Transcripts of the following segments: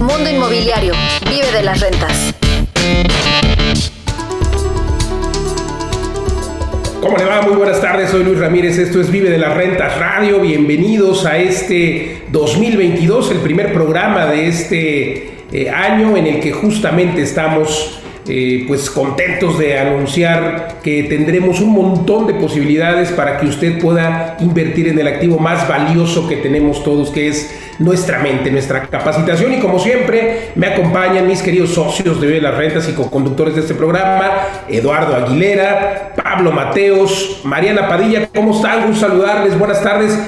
Mundo Inmobiliario. Vive de las rentas. ¿Cómo le va? Muy buenas tardes, soy Luis Ramírez, esto es Vive de las Rentas Radio, bienvenidos a este 2022, el primer programa de este eh, año en el que justamente estamos eh, pues contentos de anunciar que tendremos un montón de posibilidades para que usted pueda invertir en el activo más valioso que tenemos todos, que es nuestra mente, nuestra capacitación. Y como siempre, me acompañan mis queridos socios de las Rentas y co-conductores de este programa, Eduardo Aguilera, Pablo Mateos, Mariana Padilla. ¿Cómo están? Un saludarles. Buenas tardes.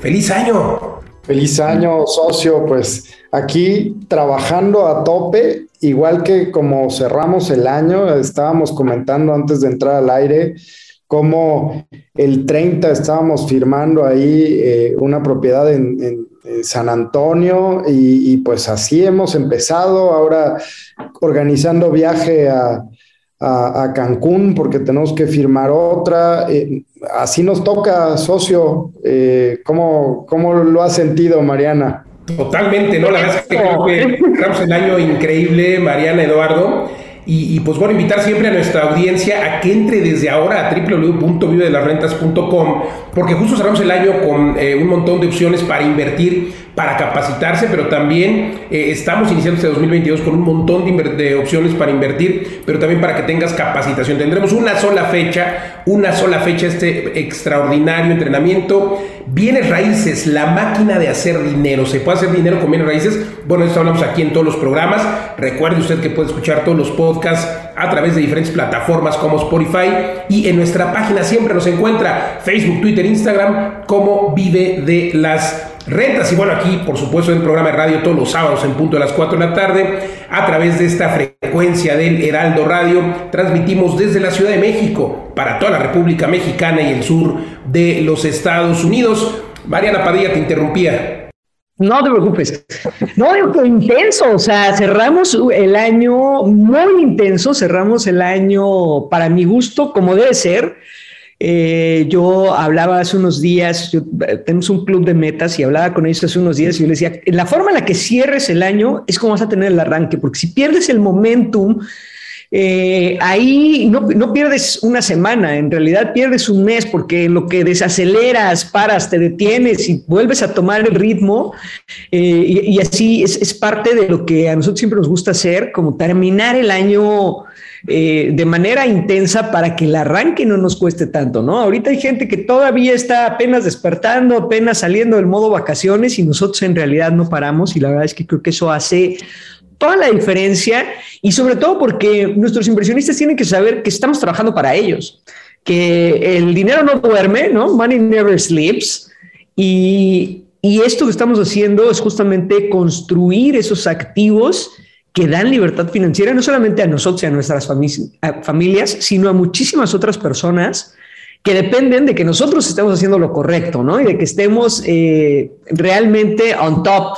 Feliz año. Feliz año, socio. Pues aquí trabajando a tope, igual que como cerramos el año, estábamos comentando antes de entrar al aire cómo el 30 estábamos firmando ahí eh, una propiedad en, San Antonio y, pues así hemos empezado ahora organizando viaje a, Cancún porque tenemos que firmar otra. Eh, así nos toca, socio. Eh, ¿cómo, ¿Cómo lo ha sentido, Mariana? Totalmente, ¿no? La verdad es que creo que estamos el año increíble, Mariana, Eduardo. Y, pues bueno, invitar siempre a nuestra audiencia a que entre desde ahora a www.vivedelasrentas.com, porque justo cerramos el año con eh, un montón de opciones para invertir, para capacitarse, pero también eh, estamos iniciando este 2022 con un montón de, opciones para invertir, pero también para que tengas capacitación. Tendremos una sola fecha, una sola fecha, este extraordinario entrenamiento. Bienes raíces, la máquina de hacer dinero. ¿Se puede hacer dinero con bienes raíces? Bueno, esto hablamos aquí en todos los programas. Recuerde usted que puede escuchar todos los podcasts a través de diferentes plataformas como Spotify y en nuestra página siempre nos encuentra Facebook, Twitter, Instagram como Vive de las Rentas. Y bueno, aquí por supuesto en el programa de radio todos los sábados en punto de las 4 de la tarde a través de esta frecuencia del Heraldo Radio transmitimos desde la Ciudad de México para toda la República Mexicana y el sur de los Estados Unidos. Mariana Padilla te interrumpía. No te preocupes. No, digo intenso. O sea, cerramos el año muy intenso. Cerramos el año para mi gusto, como debe ser. Eh, yo hablaba hace unos días, tenemos un club de metas y hablaba con ellos hace unos días y yo les decía, la forma en la que cierres el año es como vas a tener el arranque, porque si pierdes el momentum, eh, ahí no, no, pierdes una semana, en realidad pierdes un mes porque lo que desaceleras, paras, te detienes y vuelves a tomar el ritmo eh, y, así es, parte de lo que a nosotros siempre nos gusta hacer, como terminar el año eh, de manera intensa para que el arranque no nos cueste tanto, ¿no? Ahorita hay gente que todavía está apenas despertando, apenas saliendo del modo vacaciones y nosotros en realidad no paramos y la verdad es que creo que eso hace toda la diferencia y sobre todo porque nuestros inversionistas tienen que saber que estamos trabajando para ellos, que el dinero no duerme, ¿no? Money never sleeps. Y, y esto que estamos haciendo es justamente construir esos activos que dan libertad financiera no solamente a nosotros y a nuestras familias, sino a muchísimas otras personas que dependen de que nosotros estemos haciendo lo correcto, ¿no? Y de que estemos eh, realmente on top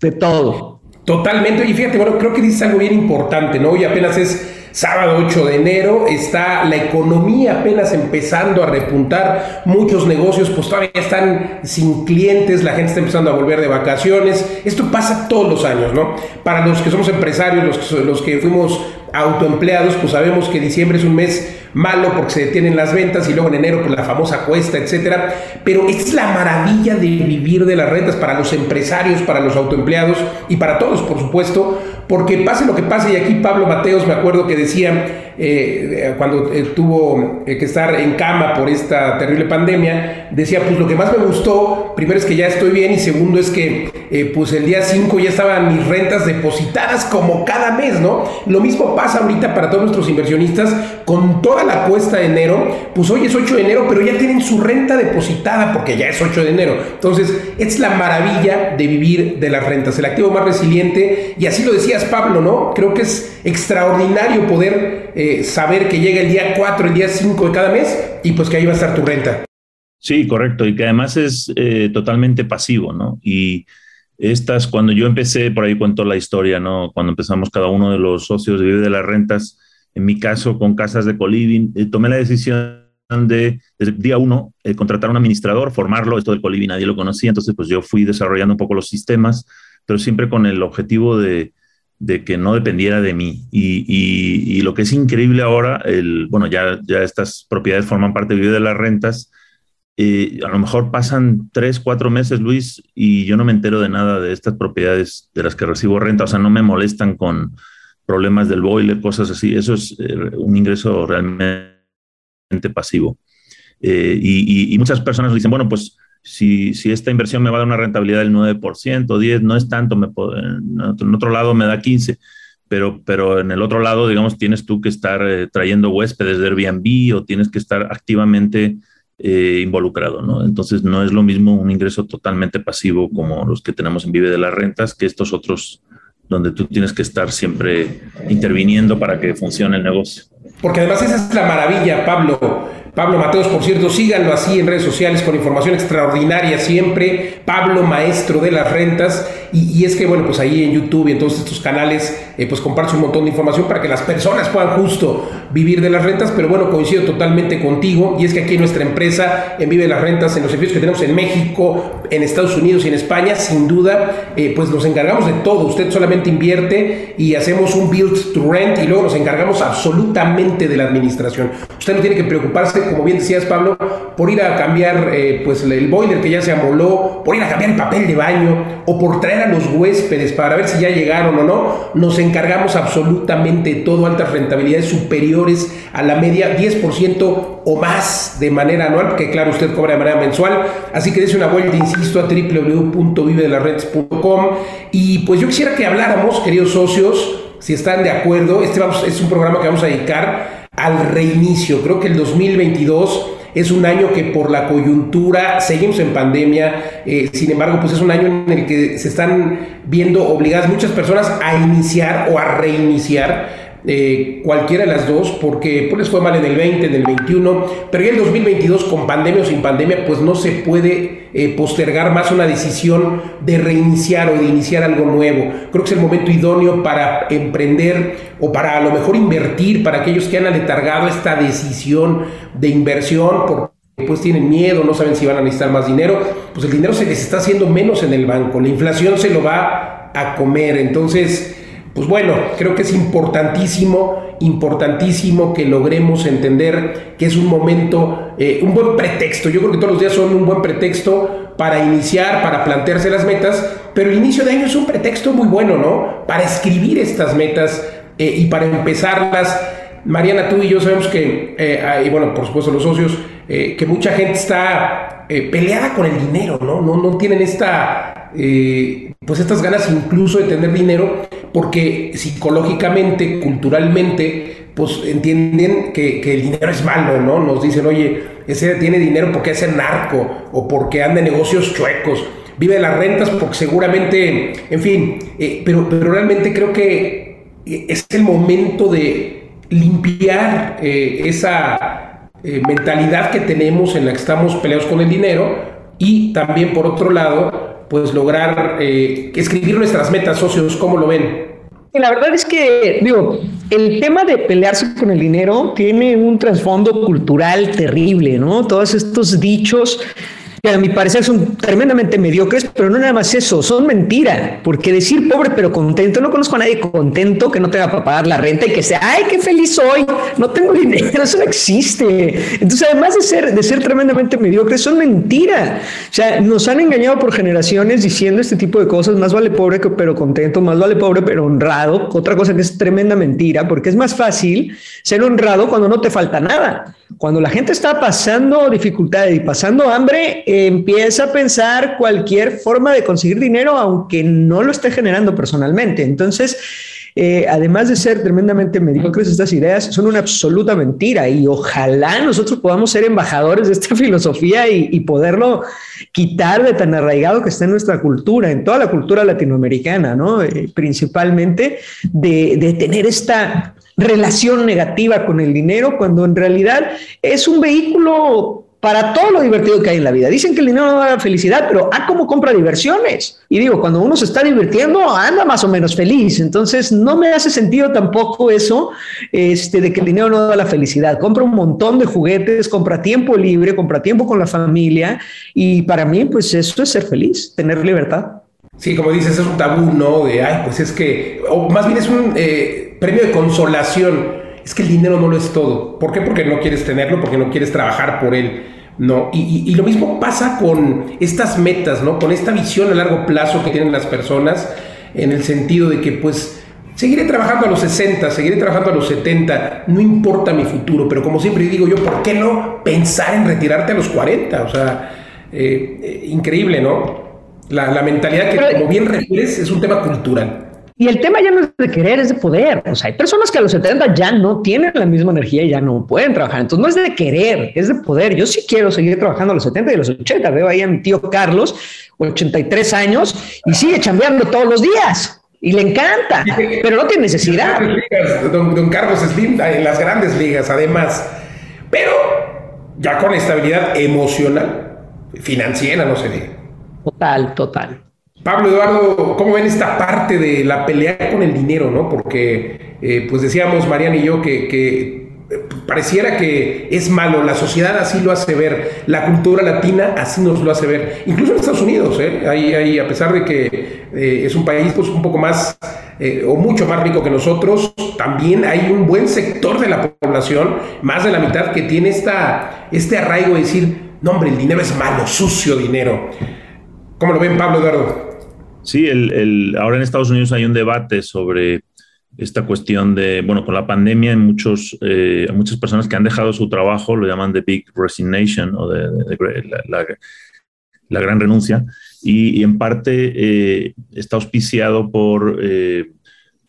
de todo. Totalmente. Y fíjate, bueno, creo que dices algo bien importante, ¿no? Hoy apenas es sábado 8 de enero, está la economía apenas empezando a repuntar, muchos negocios pues todavía están sin clientes, la gente está empezando a volver de vacaciones, esto pasa todos los años, ¿no? Para los que somos empresarios, los los que fuimos autoempleados, pues sabemos que diciembre es un mes malo porque se detienen las ventas y luego en enero pues la famosa cuesta, etcétera. Pero es la maravilla de vivir de las rentas para los empresarios, para los autoempleados y para todos, por supuesto, porque pase lo que pase, y aquí Pablo Mateos me acuerdo que decía, eh, cuando eh, tuvo eh, que estar en cama por esta terrible pandemia, decía, pues lo que más me gustó, primero es que ya estoy bien y segundo es que pues el día 5 ya estaban mis rentas depositadas como cada mes, ¿no? Lo mismo pasa ahorita para todos nuestros inversionistas con toda la cuesta de enero, pues hoy es 8 de enero, pero ya tienen su renta depositada porque ya es 8 de enero. Entonces, es la maravilla de vivir de las rentas, el activo más resiliente, y así lo decías Pablo, ¿no? Creo que es extraordinario poder saber que llega el día 4, el día 5 de cada mes y pues que ahí va a estar tu renta. Sí, correcto, y que además es eh, totalmente pasivo, ¿no? Y estas, cuando yo empecé, por ahí cuento la historia, ¿no? Cuando empezamos cada uno de los socios de Vive de las Rentas, en mi caso con Casas de Coliving, eh, tomé la decisión de, desde día uno, eh, contratar un administrador, formarlo, esto del Coliving nadie lo conocía, entonces pues yo fui desarrollando un poco los sistemas, pero siempre con el objetivo de, de que no dependiera de mí. Y, y, lo que es increíble ahora, el, bueno, ya, ya estas propiedades forman parte de de las rentas. Eh, a lo mejor pasan tres, cuatro meses, Luis, y yo no me entero de nada de estas propiedades de las que recibo renta. O sea, no me molestan con problemas del boiler, cosas así. Eso es eh, un ingreso realmente pasivo. Eh, y, muchas personas dicen, bueno, pues si, si, esta inversión me va a dar una rentabilidad del 9%, 10, no es tanto, me en otro lado me da 15, pero, pero en el otro lado, digamos, tienes tú que estar eh, trayendo huéspedes de Airbnb o tienes que estar activamente eh, involucrado, ¿no? Entonces no es lo mismo un ingreso totalmente pasivo como los que tenemos en Vive de las Rentas que estos otros donde tú tienes que estar siempre interviniendo para que funcione el negocio. Porque además esa es la maravilla, Pablo. Pablo Mateos, por cierto, síganlo así en redes sociales con información extraordinaria siempre. Pablo, maestro de las rentas. Y, es que, bueno, pues ahí en YouTube y en todos estos canales, eh, pues comparto un montón de información para que las personas puedan justo vivir de las rentas. Pero bueno, coincido totalmente contigo. Y es que aquí en nuestra empresa, en Vive las Rentas, en los servicios que tenemos en México, en Estados Unidos y en España, sin duda, eh, pues nos encargamos de todo. Usted solamente invierte y hacemos un build to rent y luego nos encargamos absolutamente de la administración. Usted no tiene que preocuparse, como bien decías, Pablo, por ir a cambiar eh, pues el boiler que ya se amoló, por ir a cambiar el papel de baño o por traer a los huéspedes para ver si ya llegaron o no, nos encargamos absolutamente de todo, altas rentabilidades superiores a la media, 10% o más de manera anual, porque claro, usted cobra de manera mensual, así que dése una vuelta, insisto, a www.vivedelarredes.com y pues yo quisiera que habláramos, queridos socios, si están de acuerdo, este vamos, es un programa que vamos a dedicar al reinicio, creo que el 2022 es un año que por la coyuntura seguimos en pandemia, eh, sin embargo, pues es un año en el que se están viendo obligadas muchas personas a iniciar o a reiniciar eh, cualquiera de las dos, porque pues les fue mal en el 20, en el 21, pero ya el 2022 con pandemia o sin pandemia, pues no se puede eh, postergar más una decisión de reiniciar o de iniciar algo nuevo. Creo que es el momento idóneo para emprender o para a lo mejor invertir, para aquellos que han aletargado esta decisión de inversión, porque pues tienen miedo, no saben si van a necesitar más dinero, pues el dinero se les está haciendo menos en el banco, la inflación se lo va a comer, entonces pues bueno, creo que es importantísimo, importantísimo que logremos entender que es un momento, eh, un buen pretexto. Yo creo que todos los días son un buen pretexto para iniciar, para plantearse las metas, pero el inicio de año es un pretexto muy bueno, ¿no? Para escribir estas metas eh, y para empezarlas. Mariana, tú y yo sabemos que, eh, y bueno, por supuesto los socios, que mucha gente está peleada con el dinero, ¿no? No, no tienen esta, pues estas ganas incluso de tener dinero porque psicológicamente, culturalmente, pues entienden que, el dinero es malo, ¿no? Nos dicen, oye, ese tiene dinero porque es narco o porque anda en negocios chuecos, vive de las rentas porque seguramente, en fin, eh, pero, pero realmente creo que eh, es el momento de limpiar eh, esa mentalidad que tenemos en la que estamos peleados con el dinero y también por otro lado pues lograr eh, escribir nuestras metas, socios, ¿cómo lo ven? La verdad es que, digo, el tema de pelearse con el dinero tiene un trasfondo cultural terrible, ¿no? Todos estos dichos que a mi parecer son tremendamente mediocres, pero no nada más eso, son mentira, porque decir pobre pero contento, no conozco a nadie contento que no tenga para pagar la renta y que sea, ay, qué feliz soy, no tengo dinero, eso no existe. Entonces, además de ser, de ser tremendamente mediocres, son mentira. O sea, nos han engañado por generaciones diciendo este tipo de cosas, más vale pobre pero contento, más vale pobre pero honrado, otra cosa que es tremenda mentira, porque es más fácil ser honrado cuando no te falta nada. Cuando la gente está pasando dificultades y pasando hambre, empieza a pensar cualquier forma de conseguir dinero, aunque no lo esté generando personalmente. Entonces, eh, además de ser tremendamente mediocres, estas ideas son una absoluta mentira y ojalá nosotros podamos ser embajadores de esta filosofía y, poderlo quitar de tan arraigado que está en nuestra cultura, en toda la cultura latinoamericana, ¿no? Eh, principalmente de, de tener esta relación negativa con el dinero, cuando en realidad es un vehículo para todo lo divertido que hay en la vida. Dicen que el dinero no da felicidad, pero ¿a cómo compra diversiones? Y digo, cuando uno se está divirtiendo, anda más o menos feliz. Entonces, no me hace sentido tampoco eso este, de que el dinero no da la felicidad. Compra un montón de juguetes, compra tiempo libre, compra tiempo con la familia. Y para mí, pues eso es ser feliz, tener libertad. Sí, como dices, es un tabú, ¿no? De, ay, pues es que, o más bien es un eh, premio de consolación. Es que el dinero no lo es todo. ¿Por qué? Porque no quieres tenerlo, porque no quieres trabajar por él. No, y, lo mismo pasa con estas metas, ¿no? Con esta visión a largo plazo que tienen las personas, en el sentido de que, pues, seguiré trabajando a los 60, seguiré trabajando a los 70, no importa mi futuro, pero como siempre digo yo, ¿por qué no pensar en retirarte a los 40? O sea, eh, eh, increíble, ¿no? La, mentalidad que, como bien refieres, es un tema cultural. Y el tema ya no es de querer, es de poder. O sea, hay personas que a los 70 ya no tienen la misma energía y ya no pueden trabajar. Entonces no es de querer, es de poder. Yo sí quiero seguir trabajando a los 70 y a los 80. Veo ahí a mi tío Carlos, 83 años, y sigue chambeando todos los días. Y le encanta, pero no tiene necesidad. Don, don Carlos Slim en las grandes ligas, además. Pero ya con estabilidad emocional, financiera, no se diga. Total, total. Pablo Eduardo, ¿cómo ven esta parte de la pelea con el dinero, no? Porque, eh, pues decíamos Mariana y yo que, pareciera que es malo, la sociedad así lo hace ver, la cultura latina así nos lo hace ver, incluso en Estados Unidos, ¿eh? Ahí, a pesar de que eh, es un país pues, un poco más eh, o mucho más rico que nosotros, también hay un buen sector de la población, más de la mitad, que tiene esta, este arraigo de decir, no hombre, el dinero es malo, sucio dinero. ¿Cómo lo ven, Pablo Eduardo? Sí, el, ahora en Estados Unidos hay un debate sobre esta cuestión de, bueno, con la pandemia hay muchos, eh, muchas personas que han dejado su trabajo, lo llaman the big resignation o de, la, gran renuncia, y, en parte eh, está auspiciado por, eh,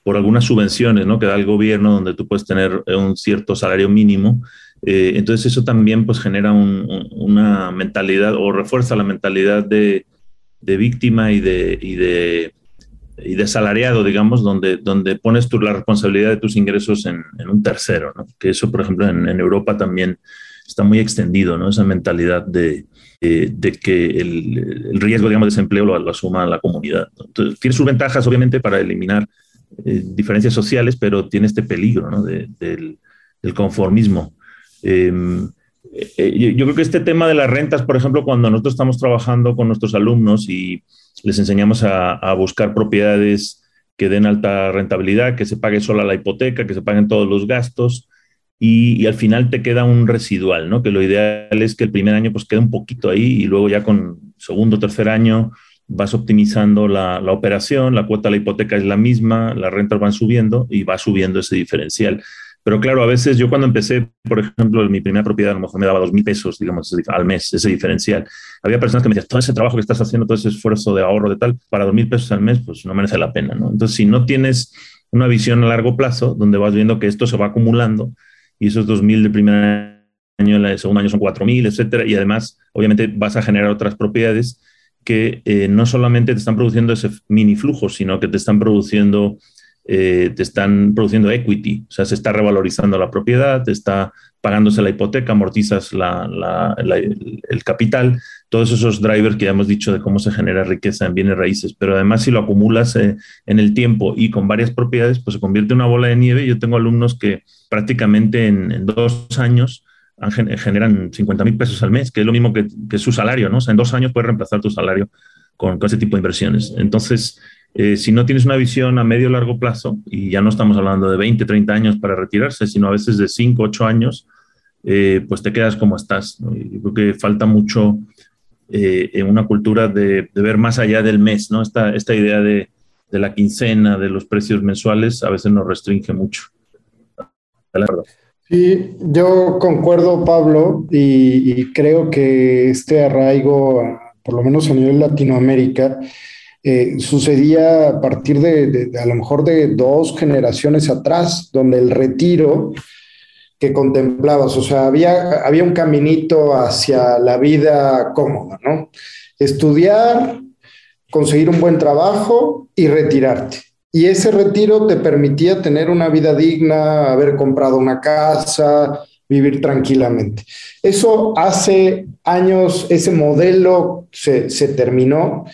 por algunas subvenciones ¿no? que da el gobierno donde tú puedes tener un cierto salario mínimo. entonces eso también pues genera una mentalidad o refuerza la mentalidad de de víctima y de, y de, y de salariado, digamos, donde, donde pones tú la responsabilidad de tus ingresos en, un tercero, ¿no? Que eso, por ejemplo, en, Europa también está muy extendido, ¿no? Esa mentalidad de, de, que el, riesgo, digamos, de desempleo lo, asuma la comunidad. Tiene sus ventajas, obviamente, para eliminar eh, diferencias sociales, pero tiene este peligro, ¿no? del, del, conformismo. Em, eh, yo creo que este tema de las rentas, por ejemplo, cuando nosotros estamos trabajando con nuestros alumnos y les enseñamos a, buscar propiedades que den alta rentabilidad, que se pague sola la hipoteca, que se paguen todos los gastos y, al final te queda un residual, ¿no? Que lo ideal es que el primer año pues quede un poquito ahí y luego ya con segundo, tercer año vas optimizando la, la operación, la cuota de la hipoteca es la misma, las rentas van subiendo y va subiendo ese diferencial. Pero claro, a veces yo cuando empecé, por ejemplo, mi primera propiedad a lo mejor me daba dos mil pesos, digamos, al mes, ese diferencial. Había personas que me decían, todo ese trabajo que estás haciendo, todo ese esfuerzo de ahorro de tal, para dos mil pesos al mes, pues no merece la pena. Entonces, si no tienes una visión a largo plazo, donde vas viendo que esto se va acumulando y esos dos mil de primer año, el segundo año son cuatro mil, etcétera, y además, obviamente, vas a generar otras propiedades que eh, no solamente te están produciendo ese mini flujo, sino que te están produciendo eh, te están produciendo equity, o sea, se está revalorizando la propiedad, te está pagándose la hipoteca, amortizas el capital, todos esos drivers que ya hemos dicho de cómo se genera riqueza en bienes raíces, pero además si lo acumulas eh, en el tiempo y con varias propiedades, pues se convierte en una bola de nieve. Yo tengo alumnos que prácticamente en, dos años generan 50 mil pesos al mes, que es lo mismo que, su salario, ¿no? O sea, en dos años puedes reemplazar tu salario con, con ese tipo de inversiones. Entonces, eh, si no tienes una visión a medio largo plazo, y ya no estamos hablando de 20, 30 años para retirarse, sino a veces de 5, 8 años, eh, pues te quedas como estás. Yo creo que falta mucho eh, en una cultura de, ver más allá del mes, ¿no? Esta, esta idea de, de, la quincena, de los precios mensuales, a veces nos restringe mucho. Sí, yo concuerdo, Pablo, y creo que este arraigo, por lo menos a nivel Latinoamérica, eh, sucedía a partir de, a lo mejor de dos generaciones atrás, donde el retiro que contemplabas, o sea, había, había un caminito hacia la vida cómoda, ¿no? Estudiar, conseguir un buen trabajo y retirarte. Y ese retiro te permitía tener una vida digna, haber comprado una casa, vivir tranquilamente. Eso hace años, ese modelo se, se terminó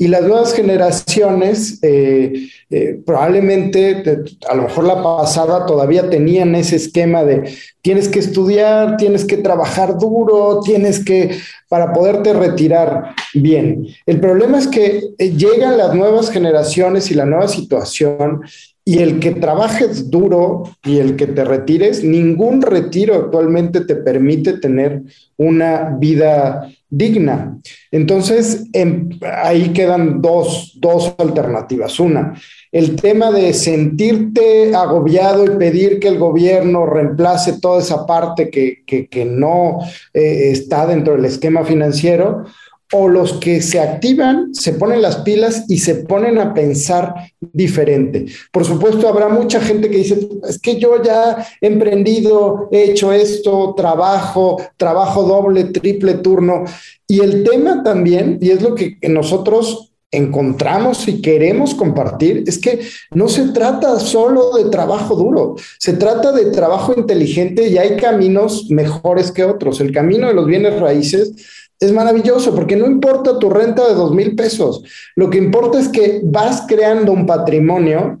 Y las nuevas generaciones, eh, eh, probablemente, a lo mejor la pasada todavía tenían ese esquema de tienes que estudiar, tienes que trabajar duro, tienes que, para poderte retirar bien. El problema es que eh, llegan las nuevas generaciones y la nueva situación y el que trabajes duro y el que te retires, ningún retiro actualmente te permite tener una vida digna. Entonces, em, ahí quedan dos, dos alternativas. Una, el tema de sentirte agobiado y pedir que el gobierno reemplace toda esa parte que, que, no eh, está dentro del esquema financiero o los que se activan, se ponen las pilas y se ponen a pensar diferente. Por supuesto, habrá mucha gente que dice, es que yo ya he emprendido, he hecho esto, trabajo, trabajo doble, triple turno. Y el tema también, y es lo que nosotros encontramos y queremos compartir es que no se trata solo de trabajo duro, se trata de trabajo inteligente y hay caminos mejores que otros. El camino de los bienes raíces es maravilloso porque no importa tu renta de dos mil pesos, lo que importa es que vas creando un patrimonio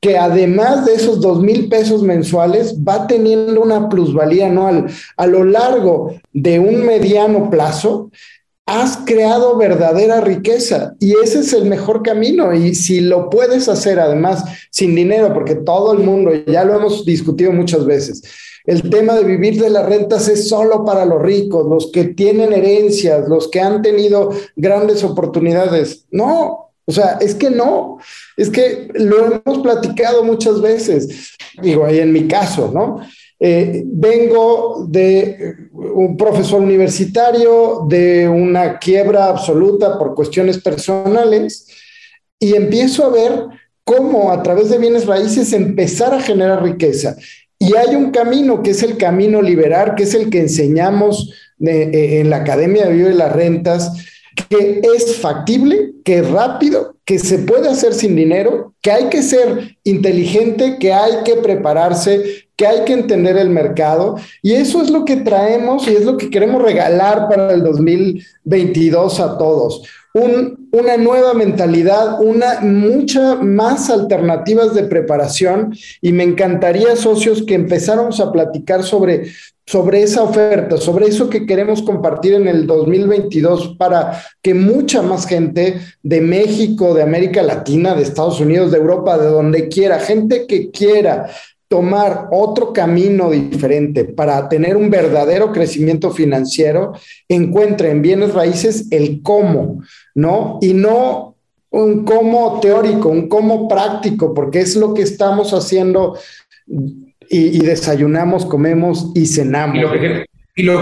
que además de esos dos mil pesos mensuales va teniendo una plusvalía anual a lo largo de un mediano plazo. Has creado verdadera riqueza y ese es el mejor camino. Y si lo puedes hacer además sin dinero, porque todo el mundo, ya lo hemos discutido muchas veces, el tema de vivir de las rentas es solo para los ricos, los que tienen herencias, los que han tenido grandes oportunidades. No, o sea, es que no, es que lo hemos platicado muchas veces, digo, ahí en mi caso, ¿no? Eh, vengo de un profesor universitario, de una quiebra absoluta por cuestiones personales y empiezo a ver cómo a través de bienes raíces empezar a generar riqueza. Y hay un camino que es el camino liberar, que es el que enseñamos eh, en la Academia de Vive las Rentas, que es factible, que es rápido, que se puede hacer sin dinero, que hay que ser inteligente, que hay que prepararse, que hay que entender el mercado. Y eso es lo que traemos y es lo que queremos regalar para el 2022 a todos una nueva mentalidad, una mucha más alternativas de preparación. Y me encantaría socios que empezáramos a platicar sobre sobre esa oferta, sobre eso que queremos compartir en el 2022 para que mucha más gente de México, de América Latina, de Estados Unidos, de Europa, de donde quiera, gente que quiera tomar otro camino diferente para tener un verdadero crecimiento financiero, encuentre en bienes raíces el cómo, ¿no? Y no un cómo teórico, un cómo práctico, porque es lo que estamos haciendo y, desayunamos, comemos y cenamos. Y lo que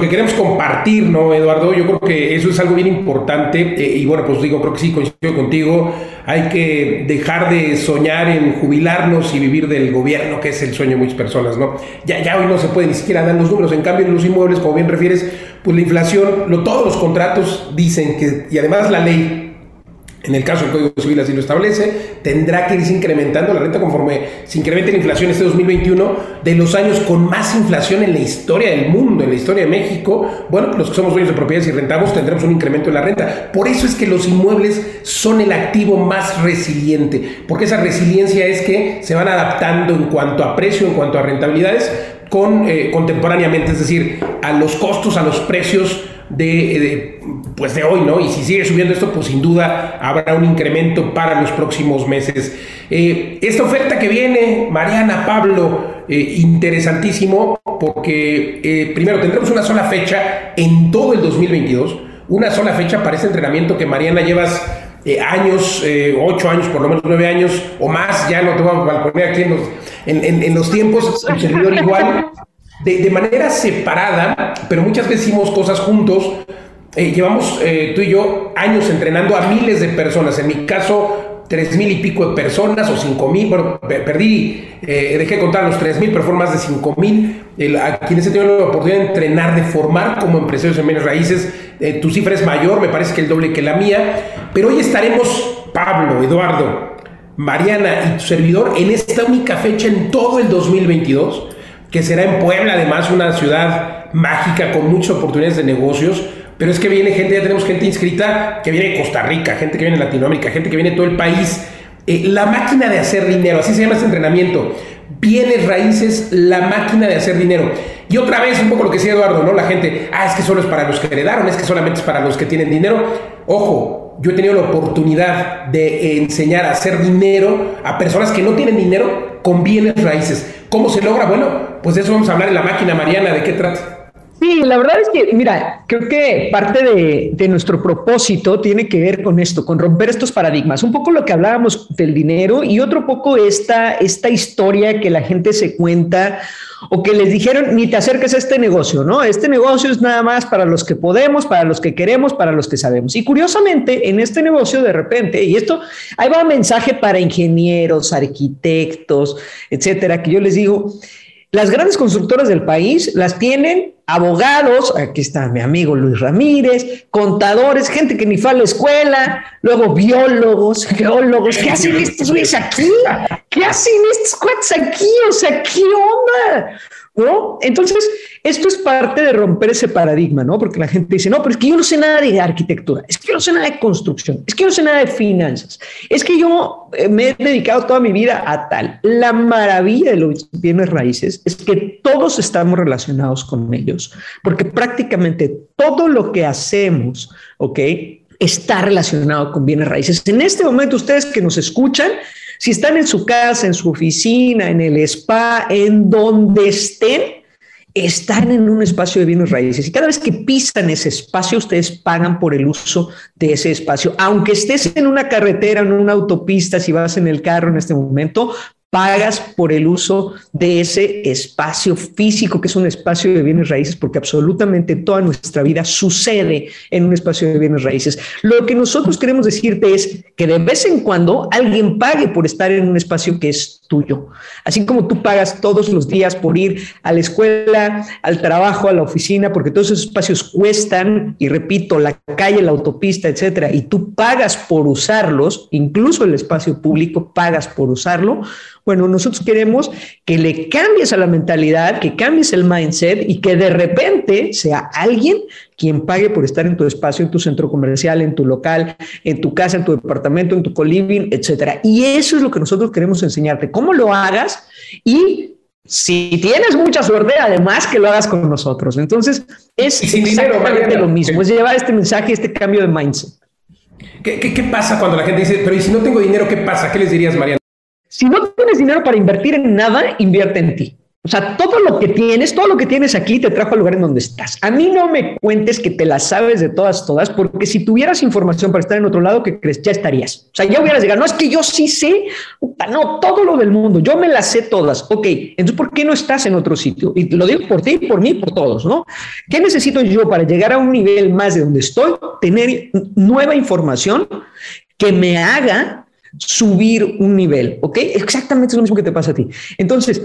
queremos compartir, ¿no, Eduardo? Yo creo que eso es algo bien importante. Eh, y bueno, pues digo, creo que sí, coincido contigo. Hay que dejar de soñar en jubilarnos y vivir del gobierno, que es el sueño de muchas personas, ¿no? Ya, ya hoy no se puede ni siquiera dar los números. En cambio, en los inmuebles, como bien refieres, pues la inflación, lo, todos los contratos dicen que, y además la ley en el caso del Código Civil así lo establece, tendrá que irse incrementando la renta conforme se incremente la inflación este 2021 de los años con más inflación en la historia del mundo, en la historia de México. Bueno, los que somos dueños de propiedades y rentamos tendremos un incremento en la renta. Por eso es que los inmuebles son el activo más resiliente, porque esa resiliencia es que se van adaptando en cuanto a precio, en cuanto a rentabilidades, con, eh, contemporáneamente, es decir, a los costos, a los precios de, pues de hoy, ¿no? Y si sigue subiendo esto, pues sin duda habrá un incremento para los próximos meses. Eh, esta oferta que viene, Mariana, Pablo, eh, interesantísimo, porque eh, primero tendremos una sola fecha en todo el 2022, una sola fecha para este entrenamiento que Mariana llevas años, ocho años, por lo menos nueve años o más, ya no te voy a balconear aquí en los, en, los tiempos, un servidor igual de, manera separada, pero muchas veces hicimos cosas juntos. Eh, llevamos eh, tú y yo años entrenando a miles de personas. En mi caso, tres mil y pico de personas o cinco mil. Bueno, perdí, eh, dejé de contar los tres mil, pero fueron más de cinco mil. a quienes he tenido la oportunidad de entrenar, de formar como empresarios en bienes raíces. tu cifra es mayor, me parece que el doble que la mía. Pero hoy estaremos, Pablo, Eduardo, Mariana y tu servidor, en esta única fecha en todo el 2022 que será en Puebla, además una ciudad mágica con muchas oportunidades de negocios, pero es que viene gente, ya tenemos gente inscrita que viene de Costa Rica, gente que viene de Latinoamérica, gente que viene de todo el país. Eh, la máquina de hacer dinero, así se llama este entrenamiento. Bienes raíces, la máquina de hacer dinero. Y otra vez, un poco lo que decía Eduardo, ¿no? La gente, ah, es que solo es para los que heredaron, es que solamente es para los que tienen dinero. Ojo, yo he tenido la oportunidad de enseñar a hacer dinero a personas que no tienen dinero con bienes raíces. ¿Cómo se logra? Bueno, pues de eso vamos a hablar en la máquina, Mariana, ¿de qué trata? Sí, la verdad es que, mira, creo que parte de, nuestro propósito tiene que ver con esto, con romper estos paradigmas. Un poco lo que hablábamos del dinero y otro poco esta, esta historia que la gente se cuenta o que les dijeron, ni te acerques a este negocio, ¿no? Este negocio es nada más para los que podemos, para los que queremos, para los que sabemos. Y curiosamente, en este negocio de repente, y esto, ahí va un mensaje para ingenieros, arquitectos, etcétera, que yo les digo, las grandes constructoras del país las tienen abogados, aquí está mi amigo Luis Ramírez, contadores, gente que ni fue a la escuela, luego biólogos, geólogos, ¿qué hacen estos güeyes aquí? ¿Qué hacen estos cuates aquí? O sea, ¿qué onda? ¿No? Entonces, esto es parte de romper ese paradigma, ¿no? Porque la gente dice, no, pero es que yo no sé nada de arquitectura, es que yo no sé nada de construcción, es que yo no sé nada de finanzas, es que yo eh, me he dedicado toda mi vida a tal. La maravilla de los bienes raíces es que todos estamos relacionados con ellos, porque prácticamente todo lo que hacemos, ¿ok? Está relacionado con bienes raíces. En este momento, ustedes que nos escuchan, si están en su casa, en su oficina, en el spa, en donde estén, están en un espacio de bienes raíces y cada vez que pisan ese espacio, ustedes pagan por el uso de ese espacio. Aunque estés en una carretera, en una autopista, si vas en el carro en este momento, pagas por el uso de ese espacio físico, que es un espacio de bienes raíces, porque absolutamente toda nuestra vida sucede en un espacio de bienes raíces. Lo que nosotros queremos decirte es que de vez en cuando alguien pague por estar en un espacio que es tuyo. Así como tú pagas todos los días por ir a la escuela, al trabajo, a la oficina, porque todos esos espacios cuestan, y repito, la calle, la autopista, etcétera, y tú pagas por usarlos, incluso el espacio público pagas por usarlo. Bueno, nosotros queremos que le cambies a la mentalidad, que cambies el mindset y que de repente sea alguien quien pague por estar en tu espacio, en tu centro comercial, en tu local, en tu casa, en tu departamento, en tu coliving, etcétera. Y eso es lo que nosotros queremos enseñarte, cómo lo hagas y si tienes mucha suerte, además que lo hagas con nosotros. Entonces, es exactamente lo mismo, es llevar este mensaje, este cambio de mindset. ¿Qué, qué, qué pasa cuando la gente dice, pero ¿y si no tengo dinero, qué pasa? ¿Qué les dirías, Mariana? Si no tienes dinero para invertir en nada, invierte en ti. O sea, todo lo que tienes, todo lo que tienes aquí te trajo al lugar en donde estás. A mí no me cuentes que te las sabes de todas, todas, porque si tuvieras información para estar en otro lado, ¿qué crees? Ya estarías. O sea, ya hubieras llegado. No es que yo sí sé, no, todo lo del mundo. Yo me las sé todas. Ok, entonces, ¿por qué no estás en otro sitio? Y lo digo por ti, por mí, por todos, ¿no? ¿Qué necesito yo para llegar a un nivel más de donde estoy? Tener nueva información que me haga subir un nivel, ¿ok? Exactamente es lo mismo que te pasa a ti. Entonces,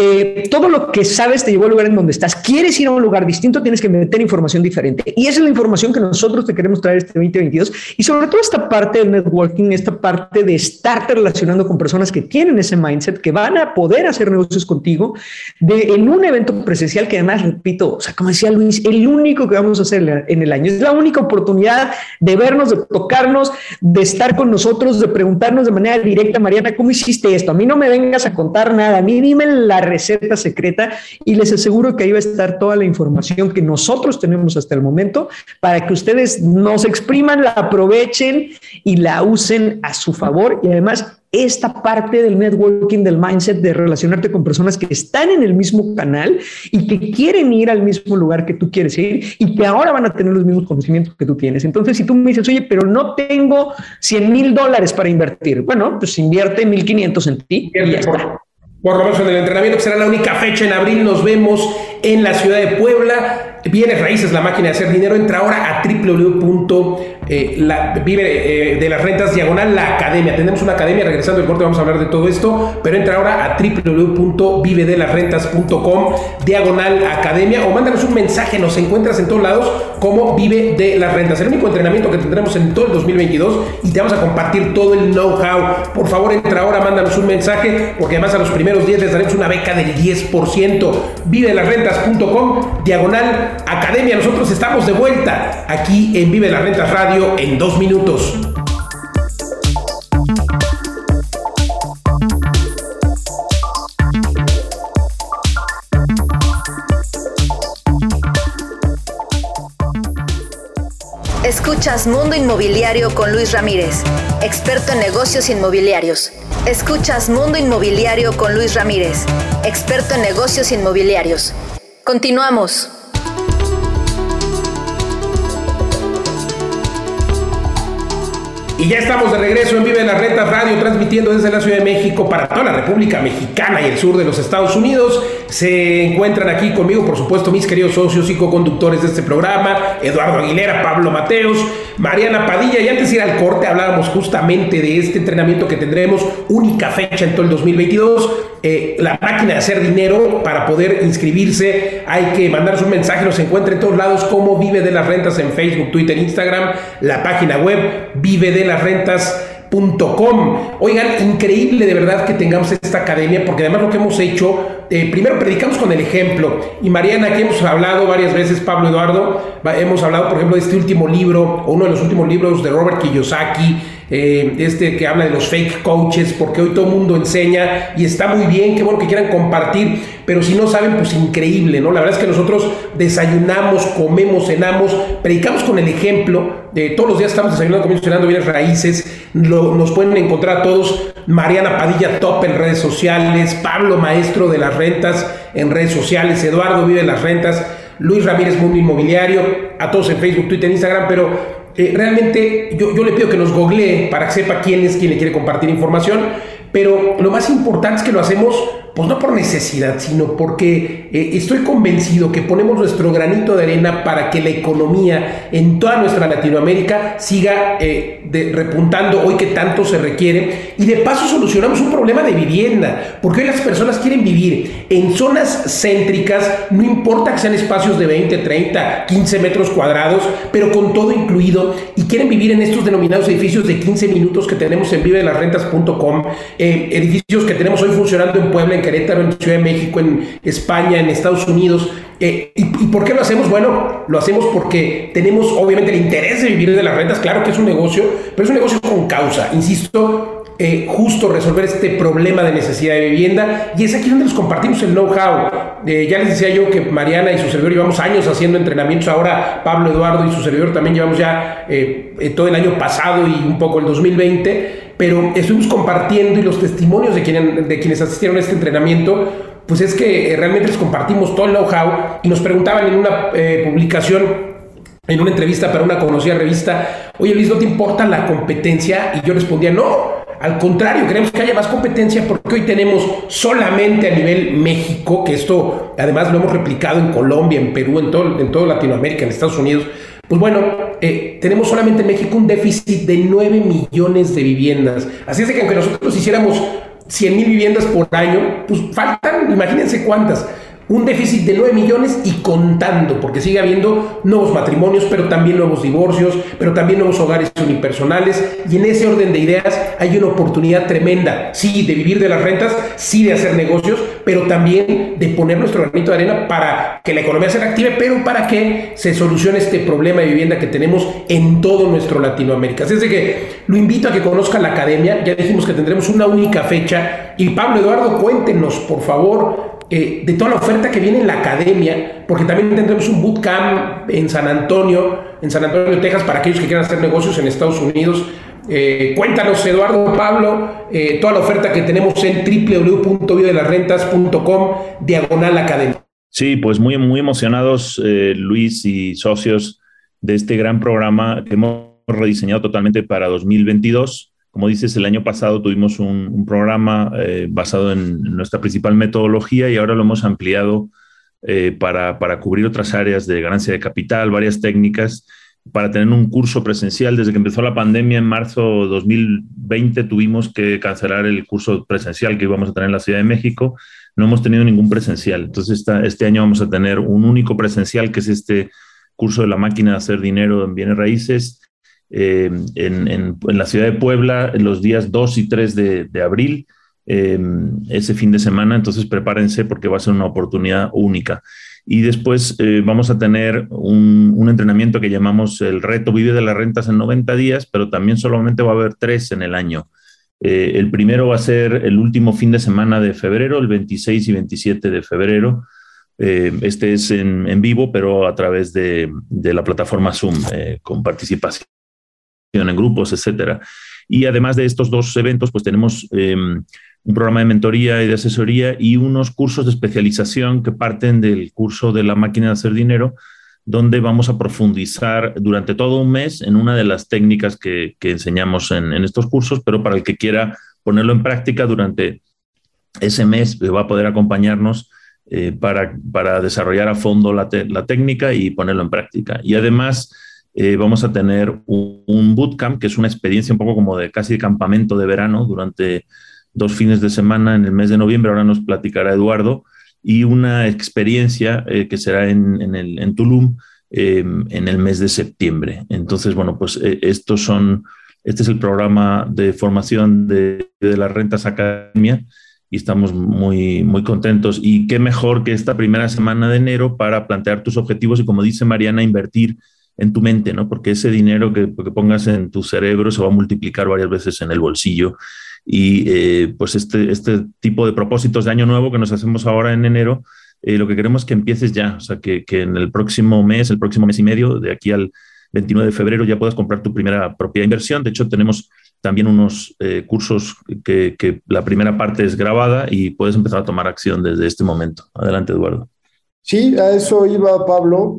eh, todo lo que sabes te llevó al lugar en donde estás. Quieres ir a un lugar distinto, tienes que meter información diferente. Y esa es la información que nosotros te queremos traer este 2022. Y sobre todo esta parte del networking, esta parte de estarte relacionando con personas que tienen ese mindset, que van a poder hacer negocios contigo en un evento presencial que además, repito, o sea, como decía Luis, el único que vamos a hacer en el año. Es la única oportunidad de vernos, de tocarnos, de estar con nosotros, de preguntarnos de manera directa, Mariana, ¿cómo hiciste esto? A mí no me vengas a contar nada, a mí dime la receta secreta y les aseguro que ahí va a estar toda la información que nosotros tenemos hasta el momento para que ustedes nos expriman, la aprovechen y la usen a su favor y además esta parte del networking, del mindset, de relacionarte con personas que están en el mismo canal y que quieren ir al mismo lugar que tú quieres ir y que ahora van a tener los mismos conocimientos que tú tienes. Entonces, si tú me dices, oye, pero no tengo 100 mil dólares para invertir, bueno, pues invierte 1500 en ti y ya está por lo menos en el entrenamiento, que será la única fecha en abril. Nos vemos en la ciudad de Puebla. Bienes raíces, la máquina de hacer dinero. Entra ahora a www eh, eh, de las rentas diagonal la academia. Tenemos una academia, regresando el corte vamos a hablar de todo esto, pero entra ahora a www.vivedelasrentas.com diagonal academia o mándanos un mensaje, nos encuentras en todos lados como Vive de las Rentas, el único entrenamiento que tendremos en todo el 2022 y te vamos a compartir todo el know-how. Por favor, entra ahora, mándanos un mensaje porque además a los primeros 10 les daremos una beca del 10%. Vive de las Rentas vivedelasrentas.com, diagonal academia. Nosotros estamos de vuelta aquí en Vive las Rentas Radio en dos minutos. Escuchas Mundo Inmobiliario con Luis Ramírez, experto en negocios inmobiliarios. Escuchas Mundo Inmobiliario con Luis Ramírez, experto en negocios inmobiliarios. Continuamos. Y ya estamos de regreso en Vive las Rentas Radio, transmitiendo desde la Ciudad de México para toda la República Mexicana y el sur de los Estados Unidos. Se encuentran aquí conmigo, por supuesto, mis queridos socios y co-conductores de este programa, Eduardo Aguilera, Pablo Mateos, Mariana Padilla. Y antes de ir al corte, hablábamos justamente de este entrenamiento que tendremos, única fecha en todo el 2022. Eh, la máquina de hacer dinero para poder inscribirse. Hay que mandarnos un mensaje, nos encuentra en todos lados como Vive de las Rentas en Facebook, Twitter, Instagram, la página web Vive de las Oigan, increíble de verdad que tengamos esta academia, porque además lo que hemos hecho, eh, primero predicamos con el ejemplo. Y Mariana, que hemos hablado varias veces, Pablo Eduardo, hemos hablado, por ejemplo, de este último libro, o uno de los últimos libros de Robert Kiyosaki, eh, este que habla de los fake coaches, porque hoy todo el mundo enseña y está muy bien, qué bueno que quieran compartir, pero si no saben, pues increíble, ¿no? La verdad es que nosotros desayunamos, comemos, cenamos, predicamos con el ejemplo, de todos los días estamos desayunando, comiendo, cenando bienes raíces, nos pueden encontrar a todos, Mariana Padilla Top en redes sociales, Pablo Maestro de las Rentas en redes sociales, Eduardo Vive las Rentas, Luis Ramírez Mundo Inmobiliario, a todos en Facebook, Twitter, Instagram, pero eh, realmente yo, yo, le pido que nos googlee para que sepa quién es quien le quiere compartir información, pero lo más importante es que lo hacemos pues no por necesidad, sino porque eh, estoy convencido que ponemos nuestro granito de arena para que la economía en toda nuestra Latinoamérica siga eh, repuntando hoy que tanto se requiere. Y de paso solucionamos un problema de vivienda, porque hoy las personas quieren vivir en zonas céntricas, no importa que sean espacios de 20, 30, 15 metros cuadrados, pero con todo incluido y quieren vivir en estos denominados edificios de 15 minutos que tenemos en vivedelasrentas.com, eh, edificios que tenemos hoy funcionando en Puebla, en Querétaro, en Ciudad de México, en España, en Estados Unidos. Eh, ¿y, por qué lo hacemos? Bueno, lo hacemos porque tenemos obviamente el interés de vivir de las rentas, claro que es un negocio, pero es un negocio con causa, insisto, eh, justo resolver este problema de necesidad de vivienda y es aquí donde nos compartimos el know-how. Eh, ya les decía yo que Mariana y su servidor llevamos años haciendo entrenamientos, ahora Pablo Eduardo y su servidor también llevamos ya todo el año pasado y un poco el 2020 pero estuvimos compartiendo y los testimonios de, de quienes asistieron a este entrenamiento, pues es que eh, realmente les compartimos todo el know-how y nos preguntaban en una eh, publicación, en una entrevista para una conocida revista, oye Luis, ¿no te importa la competencia? Y yo respondía, no, al contrario, queremos que haya más competencia porque hoy tenemos solamente a nivel México, que esto además lo hemos replicado en Colombia, en Perú, en todo, en toda Latinoamérica, en Estados Unidos, pues bueno, eh, tenemos solamente en México un déficit de 9 millones de viviendas. Así es que aunque nosotros hiciéramos 100 mil viviendas por año, pues faltan, imagínense cuántas un déficit de 9 millones y contando, porque sigue habiendo nuevos matrimonios, pero también nuevos divorcios, pero también nuevos hogares unipersonales. Y en ese orden de ideas hay una oportunidad tremenda, sí, de vivir de las rentas, sí, de hacer negocios, pero también de poner nuestro granito de arena para que la economía se reactive, pero para que se solucione este problema de vivienda que tenemos en todo nuestro Latinoamérica. Así es de que lo invito a que conozca la academia, ya dijimos que tendremos una única fecha. Y Pablo Eduardo, cuéntenos, por favor, eh, de toda la oferta que viene en la academia, porque también tendremos un bootcamp en San Antonio, en San Antonio, Texas, para aquellos que quieran hacer negocios en Estados Unidos. Eh, cuéntanos, Eduardo, Pablo, eh, toda la oferta que tenemos en www.videlasrentas.com, diagonal academia. Sí, pues muy, muy emocionados, Luis y socios, de este gran programa que hemos rediseñado totalmente para 2022 como dices, el año pasado tuvimos un, programa eh, basado en nuestra principal metodología y ahora lo hemos ampliado eh, para, cubrir otras áreas de ganancia de capital, varias técnicas, para tener un curso presencial. Desde que empezó la pandemia en marzo de 2020 tuvimos que cancelar el curso presencial que íbamos a tener en la Ciudad de México. No hemos tenido ningún presencial. Entonces este año vamos a tener un único presencial que es este curso de la máquina de hacer dinero en bienes raíces eh, en, la ciudad de Puebla los días 2 y 3 de, abril, eh, ese fin de semana. Entonces prepárense porque va a ser una oportunidad única. Y después eh, vamos a tener un, entrenamiento que llamamos el reto Vive de las Rentas en 90 días, pero también solamente va a haber tres en el año. El primero va a ser el último fin de semana de febrero, el 26 y 27 de febrero. Este es en, vivo, pero a través de, la plataforma Zoom, con participación en grupos, etcétera. Y además de estos dos eventos, pues tenemos em, un programa de mentoría y de asesoría y unos cursos de especialización que parten del curso de la máquina de hacer dinero, donde vamos a profundizar durante todo un mes en una de las técnicas que, enseñamos en, estos cursos, pero para el que quiera ponerlo en práctica durante ese mes eh, va a poder acompañarnos eh, para, para, desarrollar a fondo la, técnica y ponerlo en práctica. Y además eh, vamos a tener un, bootcamp, que es una experiencia un poco como de casi de campamento de verano durante dos fines de semana en el mes de noviembre, ahora nos platicará Eduardo, y una experiencia eh, que será en, el, en Tulum em, en el mes de septiembre. Entonces, bueno, pues eh, estos son, este es el programa de formación de, de las rentas academia y estamos muy, muy contentos. Y qué mejor que esta primera semana de enero para plantear tus objetivos y, como dice Mariana, invertir en tu mente, ¿no? Porque ese dinero que, que pongas en tu cerebro se va a multiplicar varias veces en el bolsillo y eh, pues este, este tipo de propósitos de año nuevo que nos hacemos ahora en enero, eh, lo que queremos es que empieces ya, o sea, que, que, en el próximo mes, el próximo mes y medio, de aquí al 29 de febrero, ya puedas comprar tu primera propia inversión. De hecho, tenemos también unos eh, cursos que, que la primera parte es grabada y puedes empezar a tomar acción desde este momento. Adelante, Eduardo. Sí, a eso iba Pablo,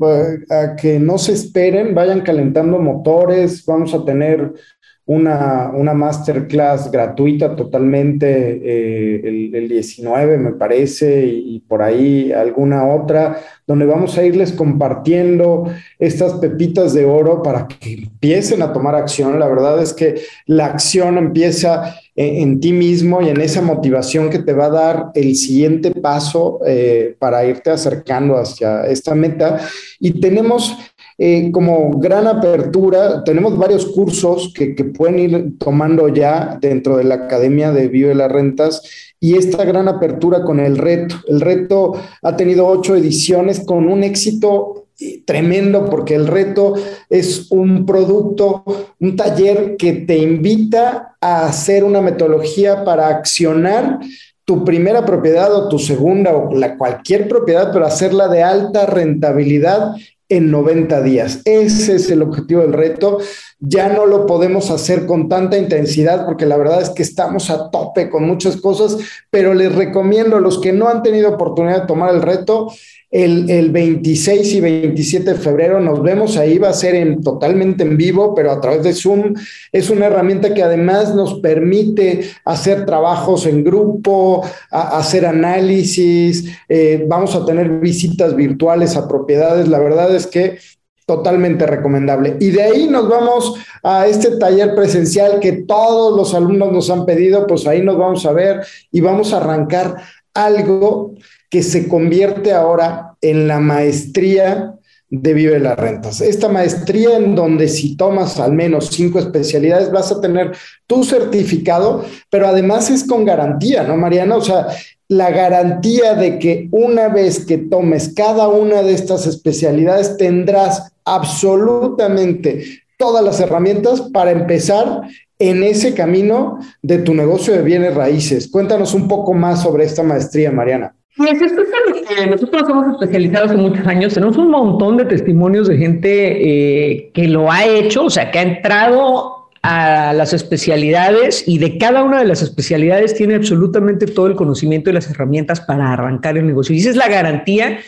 a que no se esperen, vayan calentando motores, vamos a tener una, una masterclass gratuita totalmente eh, el, 19, me parece, y, por ahí alguna otra, donde vamos a irles compartiendo estas pepitas de oro para que empiecen a tomar acción. La verdad es que la acción empieza en, ti mismo y en esa motivación que te va a dar el siguiente paso eh, para irte acercando hacia esta meta. Y tenemos eh, como gran apertura, tenemos varios cursos que, pueden ir tomando ya dentro de la Academia de Vive las Rentas y esta gran apertura con el reto. El reto ha tenido ocho ediciones con un éxito tremendo porque el reto es un producto, un taller que te invita a hacer una metodología para accionar tu primera propiedad o tu segunda o cualquier propiedad, pero hacerla de alta rentabilidad en 90 días. Ese es el objetivo del reto. Ya no lo podemos hacer con tanta intensidad porque la verdad es que estamos a tope con muchas cosas, pero les recomiendo a los que no han tenido oportunidad de tomar el reto, el, 26 y 27 de febrero nos vemos ahí, va a ser en, totalmente en vivo, pero a través de Zoom. Es una herramienta que además nos permite hacer trabajos en grupo, hacer análisis, eh, vamos a tener visitas virtuales a propiedades. La verdad es que totalmente recomendable. Y de ahí nos vamos a este taller presencial que todos los alumnos nos han pedido, pues ahí nos vamos a ver y vamos a arrancar algo que se convierte ahora en la maestría de Vive las Rentas. Esta maestría en donde si tomas al menos cinco especialidades vas a tener tu certificado, pero además es con garantía, ¿no, Mariana? O sea, la garantía de que una vez que tomes cada una de estas especialidades tendrás absolutamente todas las herramientas para empezar en ese camino de tu negocio de bienes raíces. Cuéntanos un poco más sobre esta maestría, Mariana. Pues esto es que nosotros somos especializados en muchos años. Tenemos un montón de testimonios de gente eh, que lo ha hecho, o sea, que ha entrado a las especialidades y de cada una de las especialidades tiene absolutamente todo el conocimiento y las herramientas para arrancar el negocio. Y esa es la garantía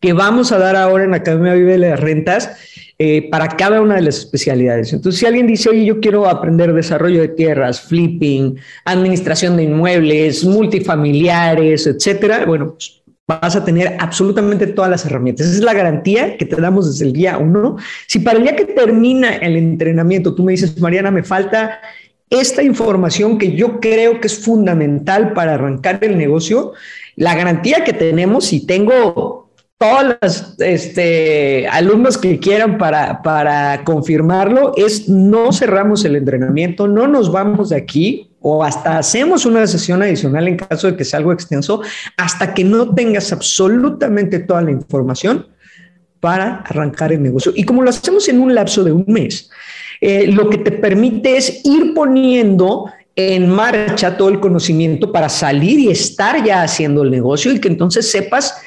que vamos a dar ahora en Academia Vive de las Rentas eh, para cada una de las especialidades. Entonces, si alguien dice, oye, yo quiero aprender desarrollo de tierras, flipping, administración de inmuebles, multifamiliares, etcétera, bueno, pues, vas a tener absolutamente todas las herramientas. Esa es la garantía que te damos desde el día uno. Si para el día que termina el entrenamiento tú me dices, Mariana, me falta esta información que yo creo que es fundamental para arrancar el negocio, la garantía que tenemos, si tengo todos los este, alumnos que quieran para, confirmarlo es no cerramos el entrenamiento, no nos vamos de aquí o hasta hacemos una sesión adicional en caso de que sea algo extenso, hasta que no tengas absolutamente toda la información para arrancar el negocio. Y como lo hacemos en un lapso de un mes, eh, lo que te permite es ir poniendo en marcha todo el conocimiento para salir y estar ya haciendo el negocio y que entonces sepas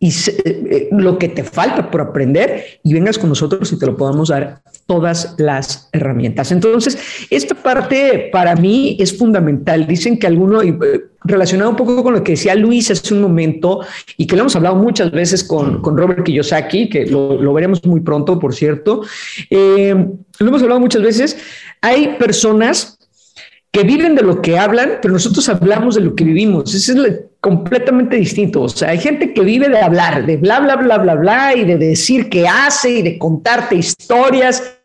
y eh, lo que te falta por aprender y vengas con nosotros y te lo podamos dar todas las herramientas. Entonces, esta parte para mí es fundamental. Dicen que alguno, eh, relacionado un poco con lo que decía Luis hace un momento y que lo hemos hablado muchas veces con, con Robert Kiyosaki, que lo, veremos muy pronto, por cierto, eh, lo hemos hablado muchas veces, hay personas que viven de lo que hablan, pero nosotros hablamos de lo que vivimos. Eso es completamente distinto. O sea, hay gente que vive de hablar, de bla, bla, bla, bla, bla, y de decir qué hace y de contarte historias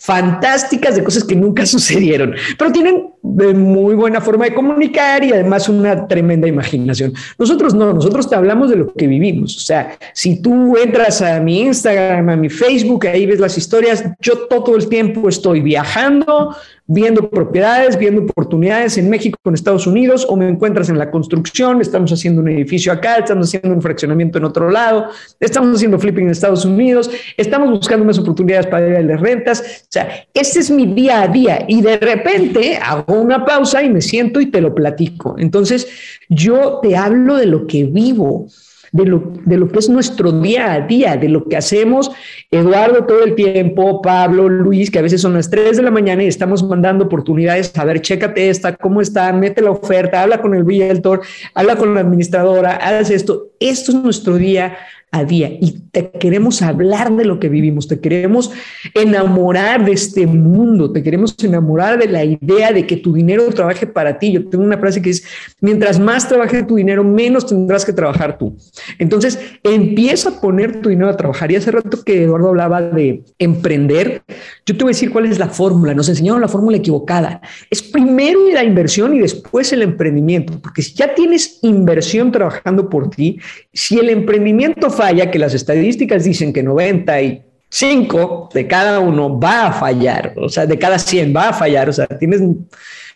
fantásticas de cosas que nunca sucedieron, pero tienen de muy buena forma de comunicar y además una tremenda imaginación. Nosotros no, nosotros te hablamos de lo que vivimos. O sea, si tú entras a mi Instagram, a mi Facebook, ahí ves las historias, yo todo el tiempo estoy viajando, viendo propiedades, viendo oportunidades en México, en Estados Unidos, o me encuentras en la construcción, estamos haciendo un edificio acá, estamos haciendo un fraccionamiento en otro lado, estamos haciendo flipping en Estados Unidos, estamos buscando más oportunidades para ir a las rentas. O sea, este es mi día a día y de repente hago una pausa y me siento y te lo platico. Entonces, yo te hablo de lo que vivo de lo, de lo que es nuestro día a día, de lo que hacemos Eduardo todo el tiempo, Pablo, Luis, que a veces son las 3 de la mañana y estamos mandando oportunidades, a ver, chécate esta, cómo está, mete la oferta, habla con el realtor, habla con la administradora, haz esto. Esto es nuestro día a día y te queremos hablar de lo que vivimos, te queremos enamorar de este mundo, te queremos enamorar de la idea de que tu dinero trabaje para ti. Yo tengo una frase que es, mientras más trabaje tu dinero, menos tendrás que trabajar tú. Entonces, empieza a poner tu dinero a trabajar. Y hace rato que Eduardo hablaba de emprender, yo te voy a decir cuál es la fórmula. Nos enseñaron la fórmula equivocada. Es primero la inversión y después el emprendimiento, porque si ya tienes inversión trabajando por ti, si el emprendimiento falla, que las estadísticas dicen que 95 de cada uno va a fallar, o sea, de cada 100 va a fallar, o sea, tienes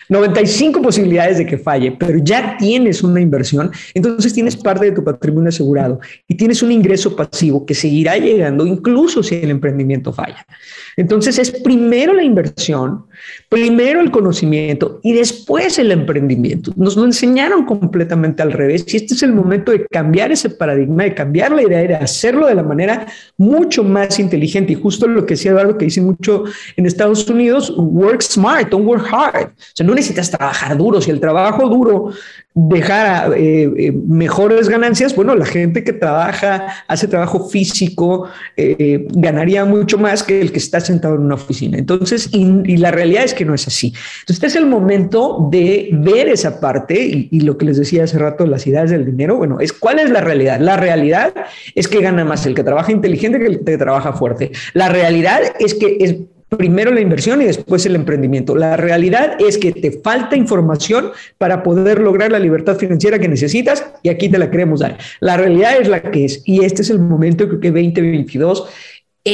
95 posibilidades de que falle, pero ya tienes una inversión, entonces tienes parte de tu patrimonio asegurado y tienes un ingreso pasivo que seguirá llegando incluso si el emprendimiento falla. Entonces es primero la inversión, primero el conocimiento y después el emprendimiento. Nos lo enseñaron completamente al revés y este es el momento de cambiar ese paradigma, de cambiar la idea, de hacerlo de la manera mucho más inteligente y justo lo que decía Eduardo que dicen mucho en Estados Unidos, work smart, don't work hard. O sea, no necesitas trabajar duro. Si el trabajo duro dejara eh, eh, mejores ganancias, bueno, la gente que trabaja, hace trabajo físico, eh, ganaría mucho más que el que está sentado en una oficina. Entonces, y, la realidad es que no es así. Entonces, este es el momento de ver esa parte y, y, lo que les decía hace rato, las ideas del dinero, bueno, es cuál es la realidad. La realidad es que gana más el que trabaja inteligente que el que trabaja fuerte. La realidad es que es primero la inversión y después el emprendimiento. La realidad es que te falta información para poder lograr la libertad financiera que necesitas y aquí te la queremos dar. La realidad es la que es y este es el momento, creo que 2022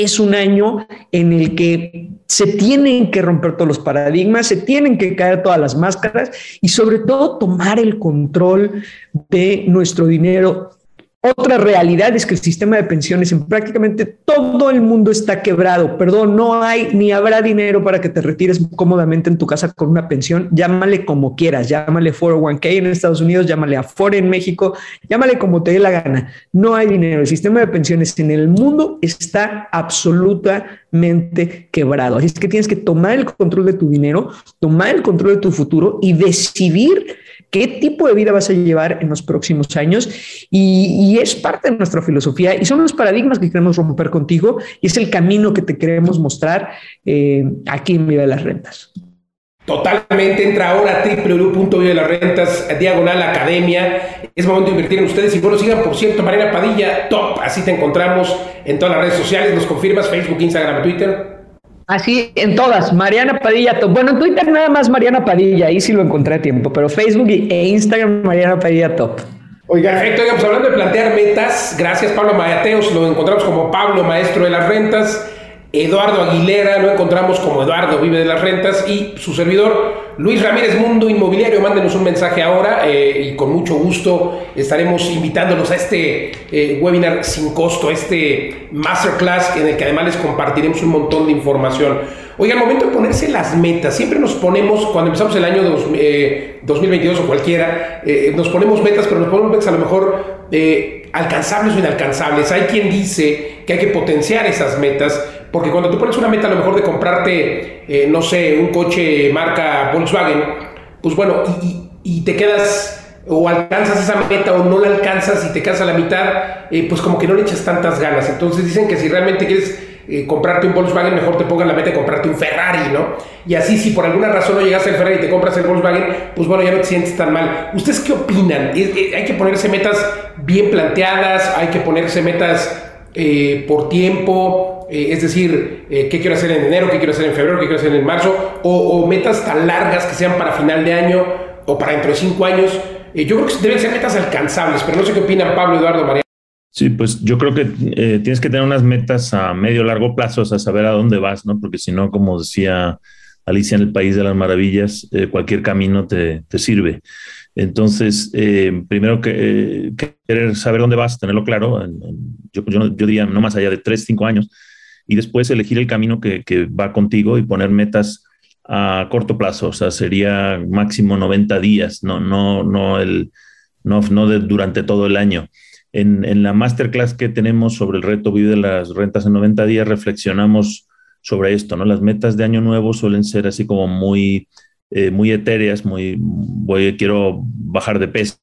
es un año en el que se tienen que romper todos los paradigmas, se tienen que caer todas las máscaras y sobre todo tomar el control de nuestro dinero otra realidad es que el sistema de pensiones en prácticamente todo el mundo está quebrado. Perdón, no hay ni habrá dinero para que te retires cómodamente en tu casa con una pensión. Llámale como quieras, llámale 401k en Estados Unidos, llámale Afore en México, llámale como te dé la gana. No hay dinero. El sistema de pensiones en el mundo está absolutamente quebrado. Así es que tienes que tomar el control de tu dinero, tomar el control de tu futuro y decidir qué tipo de vida vas a llevar en los próximos años y, es parte de nuestra filosofía y son los paradigmas que queremos romper contigo y es el camino que te queremos mostrar eh, aquí en Vida de las Rentas. Totalmente, entra ahora a de las rentas, diagonal academia. Es momento de invertir en ustedes y bueno, sigan por cierto, Mariana Padilla, top. Así te encontramos en todas las redes sociales. Nos confirmas Facebook, Instagram, Twitter. Así, en todas, Mariana Padilla. Top. Bueno, en Twitter nada más Mariana Padilla, ahí sí lo encontré a tiempo, pero Facebook e Instagram Mariana Padilla Top. Oiga, perfecto, oiga, pues hablando de plantear metas, gracias Pablo Mateos, lo encontramos como Pablo, maestro de las rentas. Eduardo Aguilera, lo encontramos como Eduardo Vive de las Rentas y su servidor Luis Ramírez Mundo Inmobiliario. Mándenos un mensaje ahora eh, y con mucho gusto estaremos invitándolos a este eh, webinar sin costo, este masterclass en el que además les compartiremos un montón de información. Oiga, al momento de ponerse las metas, siempre nos ponemos, cuando empezamos el año 2022 eh, o cualquiera, nos ponemos metas, pero nos ponemos metas a lo mejor alcanzables o inalcanzables. Hay quien dice que hay que potenciar esas metas porque cuando tú pones una meta a lo mejor de comprarte, eh, no sé, un coche marca Volkswagen, pues bueno, y, te quedas o alcanzas esa meta o no la alcanzas y te quedas a la mitad, eh, pues como que no le echas tantas ganas. Entonces dicen que si realmente quieres eh, comprarte un Volkswagen, mejor te pongan la meta de comprarte un Ferrari, ¿no? Y así, si por alguna razón no llegas al Ferrari y te compras el Volkswagen, pues bueno, ya no te sientes tan mal. ¿Ustedes qué opinan? ¿Hay que ponerse metas bien planteadas? ¿Hay que ponerse metas por tiempo? Eh, es decir, eh, qué quiero hacer en enero, qué quiero hacer en febrero, qué quiero hacer en marzo, o, metas tan largas que sean para final de año o para dentro de cinco años. Eh, yo creo que deben ser metas alcanzables, pero no sé qué opinan Pablo, Eduardo, María. Sí, pues yo creo que tienes que tener unas metas a medio largo plazo, o sea, saber a dónde vas, ¿no? Porque si no, como decía Alicia en el País de las Maravillas, cualquier camino te, te sirve. Entonces, primero que querer saber dónde vas, tenerlo claro, yo, yo, yo, diría no más allá de tres, cinco años, y después elegir el camino que, va contigo y poner metas a corto plazo, o sea, sería máximo 90 días, no, no, no, el, no, no durante todo el año. En, la masterclass que tenemos sobre el reto Vive de las rentas en 90 días, reflexionamos sobre esto, ¿no? Las metas de año nuevo suelen ser así como muy, eh, muy etéreas, muy, voy, quiero bajar de peso,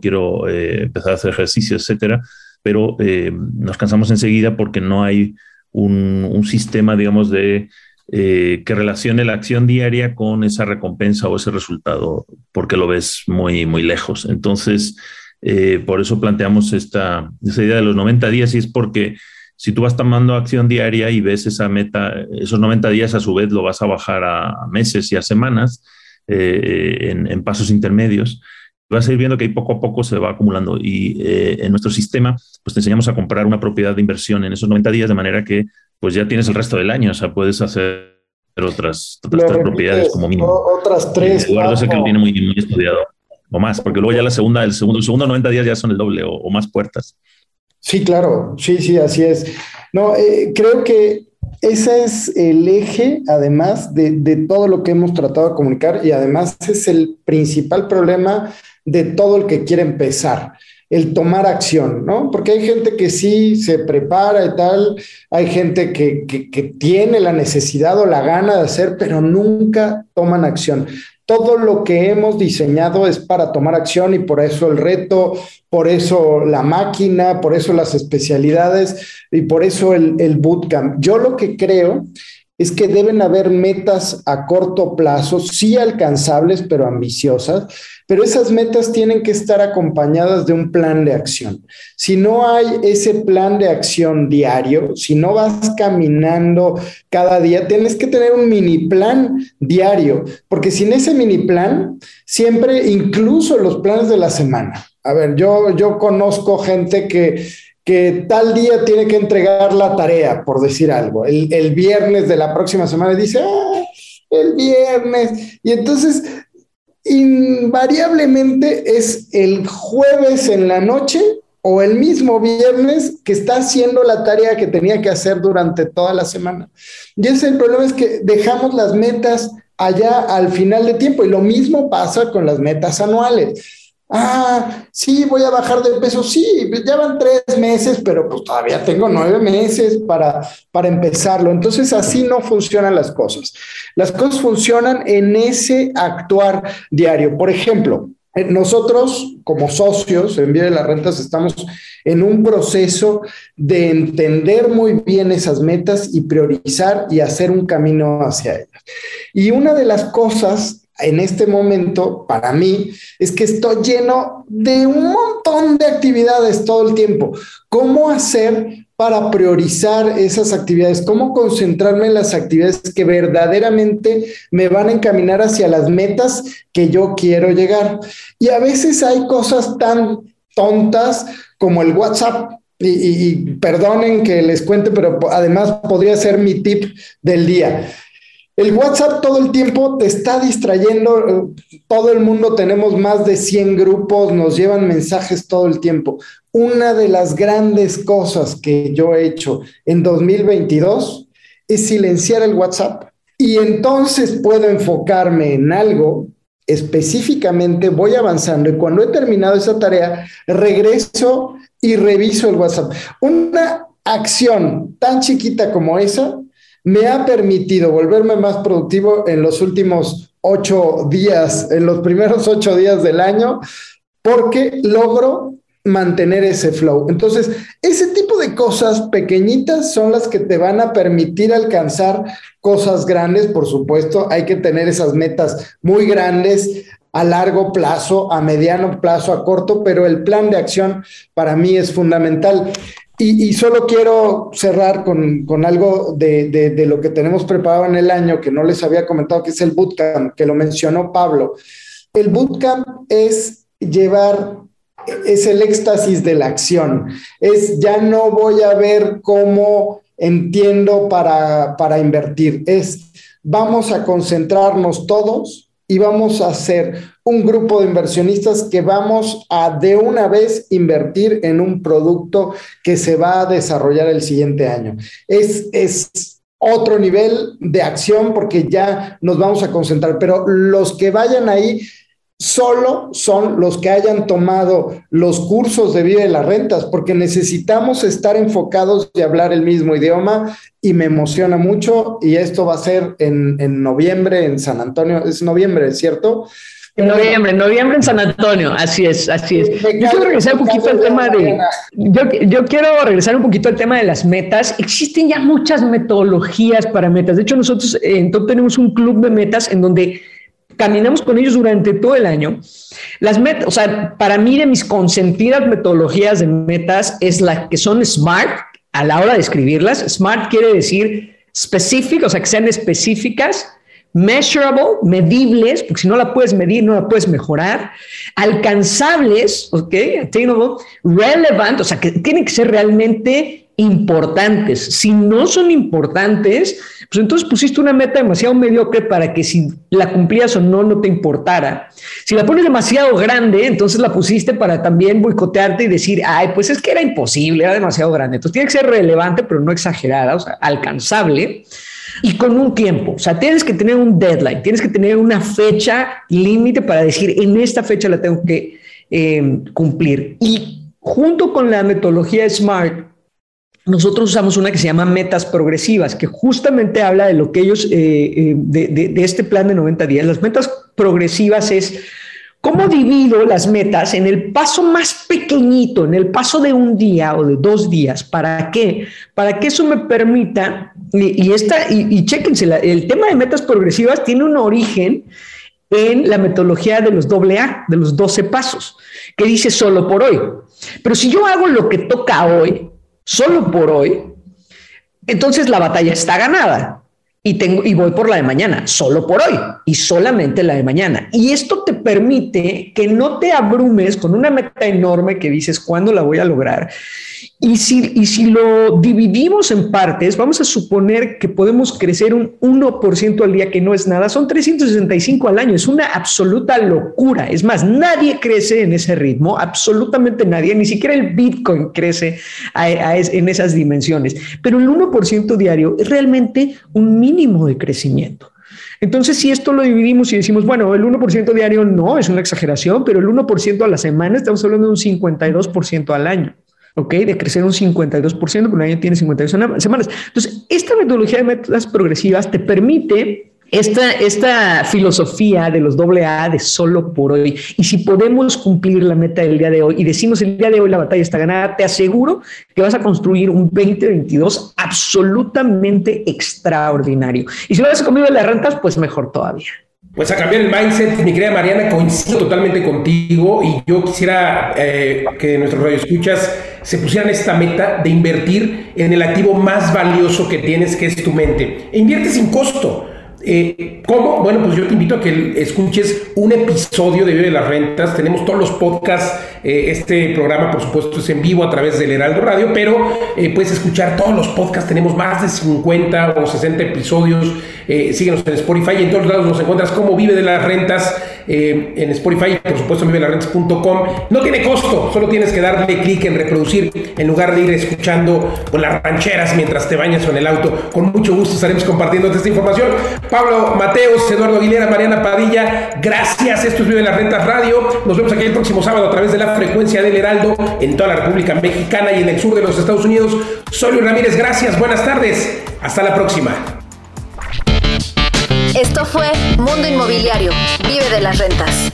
quiero eh, empezar a hacer ejercicio, etcétera, pero eh, nos cansamos enseguida porque no hay un, sistema, digamos, de eh, que relacione la acción diaria con esa recompensa o ese resultado, porque lo ves muy, muy lejos. Entonces, eh, por eso planteamos esta, idea de los 90 días y es porque si tú vas tomando acción diaria y ves esa meta, esos 90 días a su vez lo vas a bajar a meses y a semanas en, pasos intermedios vas a ir viendo que ahí poco a poco se va acumulando. Y eh, en nuestro sistema, pues te enseñamos a comprar una propiedad de inversión en esos 90 días, de manera que pues ya tienes el resto del año, o sea, puedes hacer otras, otras tres propiedades como mínimo. Otras tres. Eduardo es el que lo tiene muy, muy, estudiado, o más, porque luego ya la segunda, el segundo, el segundo 90 días ya son el doble o, más puertas. Sí, claro, sí, sí, así es. No, eh, creo que ese es el eje, además, de, de, todo lo que hemos tratado de comunicar y además es el principal problema de todo el que quiere empezar, el tomar acción, ¿no? Porque hay gente que sí se prepara y tal, hay gente que, tiene la necesidad o la gana de hacer, pero nunca toman acción. Todo lo que hemos diseñado es para tomar acción y por eso el reto, por eso la máquina, por eso las especialidades y por eso el, el bootcamp. Yo lo que creo es que deben haber metas a corto plazo, sí alcanzables, pero ambiciosas, pero esas metas tienen que estar acompañadas de un plan de acción. Si no hay ese plan de acción diario, si no vas caminando cada día, tienes que tener un mini plan diario, porque sin ese mini plan, siempre, incluso los planes de la semana. A ver, yo, yo conozco gente que que tal día tiene que entregar la tarea, por decir algo, el, viernes de la próxima semana, dice, ah, el viernes. Y entonces, invariablemente es el jueves en la noche o el mismo viernes que está haciendo la tarea que tenía que hacer durante toda la semana. Y ese el problema es que dejamos las metas allá al final de tiempo y lo mismo pasa con las metas anuales. Ah, sí, voy a bajar de peso. Sí, ya van tres meses, pero pues todavía tengo nueve meses para, para empezarlo. Entonces así no funcionan las cosas. Las cosas funcionan en ese actuar diario. Por ejemplo, eh, nosotros como socios en Vía de las Rentas estamos en un proceso de entender muy bien esas metas y priorizar y hacer un camino hacia ellas. Y una de las cosas en este momento, para mí, es que estoy lleno de un montón de actividades todo el tiempo. ¿Cómo hacer para priorizar esas actividades? ¿Cómo concentrarme en las actividades que verdaderamente me van a encaminar hacia las metas que yo quiero llegar? Y a veces hay cosas tan tontas como el WhatsApp y, perdonen que les cuente, pero además podría ser mi tip del día. El WhatsApp todo el tiempo te está distrayendo. Todo el mundo tenemos más de 100 grupos, nos llevan mensajes todo el tiempo. Una de las grandes cosas que yo he hecho en 2022 es silenciar el WhatsApp y entonces puedo enfocarme en algo específicamente, voy avanzando y cuando he terminado esa tarea, regreso y reviso el WhatsApp. Una acción tan chiquita como esa me ha permitido volverme más productivo en los últimos ocho días, en los primeros ocho días del año, porque logro mantener ese flow. Entonces, ese tipo de cosas pequeñitas son las que te van a permitir alcanzar cosas grandes. Por supuesto, hay que tener esas metas muy grandes a largo plazo, a mediano plazo, a corto, pero el plan de acción para mí es fundamental. Y, solo quiero cerrar con, algo de, de, lo que tenemos preparado en el año, que no les había comentado, que es el bootcamp, que lo mencionó Pablo. El bootcamp es llevar, es el éxtasis de la acción, es ya no voy a ver cómo entiendo para, para invertir, es vamos a concentrarnos todos y vamos a hacer un grupo de inversionistas que vamos a de una vez invertir en un producto que se va a desarrollar el siguiente año. Es, es otro nivel de acción porque ya nos vamos a concentrar, pero los que vayan ahí solo son los que hayan tomado los cursos de vida de las rentas, porque necesitamos estar enfocados y hablar el mismo idioma y me emociona mucho y esto va a ser en, noviembre en San Antonio, es noviembre, ¿cierto? En noviembre, en noviembre en San Antonio, así es, así es. Yo quiero regresar un poquito al tema de, yo, yo, quiero regresar un poquito al tema de las metas. Existen ya muchas metodologías para metas. De hecho, nosotros en Top tenemos un club de metas en donde caminamos con ellos durante todo el año. Las metas, o sea, para mí de mis consentidas metodologías de metas es la que son SMART a la hora de escribirlas. SMART quiere decir specific, o sea, que sean específicas, measurable, medibles, porque si no la puedes medir, no la puedes mejorar, alcanzables, ¿ok? Attainable, relevant, o sea, que tienen que ser realmente importantes. Si no son importantes, pues entonces pusiste una meta demasiado mediocre para que si la cumplías o no, no te importara. Si la pones demasiado grande, entonces la pusiste para también boicotearte y decir, ay, pues es que era imposible, era demasiado grande. Entonces tiene que ser relevante, pero no exagerada, o sea, alcanzable y con un tiempo. O sea, tienes que tener un deadline, tienes que tener una fecha límite para decir, en esta fecha la tengo que eh, cumplir. Y junto con la metodología SMART, nosotros usamos una que se llama metas progresivas, que justamente habla de lo que ellos, eh, eh, de, este plan de 90 días. Las metas progresivas es cómo divido las metas en el paso más pequeñito, en el paso de un día o de dos días. ¿Para qué? Para que eso me permita, y, esta, y, y chéquense, el tema de metas progresivas tiene un origen en la metodología de los AA, de los 12 pasos, que dice solo por hoy. Pero si yo hago lo que toca hoy, solo por hoy, entonces la batalla está ganada. Y, tengo, y voy por la de mañana, solo por hoy y solamente la de mañana. Y esto te permite que no te abrumes con una meta enorme que dices, ¿cuándo la voy a lograr? Y si, y si lo dividimos en partes, vamos a suponer que podemos crecer un 1% al día, que no es nada, son 365 al año, es una absoluta locura. Es más, nadie crece en ese ritmo, absolutamente nadie, ni siquiera el Bitcoin crece en esas dimensiones, pero el 1% diario es realmente un mínimo de crecimiento. Entonces, si esto lo dividimos y decimos, bueno, el 1% diario no es una exageración, pero el 1% a la semana, estamos hablando de un 52% al año. ¿ok? De crecer un 52%, porque un año tiene 52 semanas. Entonces, esta metodología de metas progresivas te permite esta, esta filosofía de los AA de solo por hoy. Y si podemos cumplir la meta del día de hoy y decimos el día de hoy la batalla está ganada, te aseguro que vas a construir un 2022 absolutamente extraordinario. Y si lo has comido de las rentas, pues mejor todavía. Pues a cambiar el mindset, mi querida Mariana, coincido totalmente contigo y yo quisiera eh, que nuestros radioescuchas se pusieran esta meta de invertir en el activo más valioso que tienes, que es tu mente. E invierte sin costo. Eh, ¿Cómo? Bueno, pues yo te invito a que escuches un episodio de Vive de las Rentas. Tenemos todos los podcasts. Eh, este programa, por supuesto, es en vivo a través del Heraldo Radio, pero eh, puedes escuchar todos los podcasts. Tenemos más de 50 o 60 episodios. síguenos en Spotify en todos lados nos encuentras como Vive de las Rentas en Spotify, por supuesto, en vivelasrentas.com. No tiene costo, solo tienes que darle clic en reproducir en lugar de ir escuchando con las rancheras mientras te bañas o en el auto. Con mucho gusto estaremos compartiendo esta información. Pablo Mateos, Eduardo Aguilera, Mariana Padilla, gracias. Esto es Vive la Rentas Radio. Nos vemos aquí el próximo sábado a través de la frecuencia del Heraldo en toda la República Mexicana y en el sur de los Estados Unidos. Soy Luis Ramírez, gracias, buenas tardes. Hasta la próxima. Esto fue Mundo Inmobiliario. Vive de las rentas.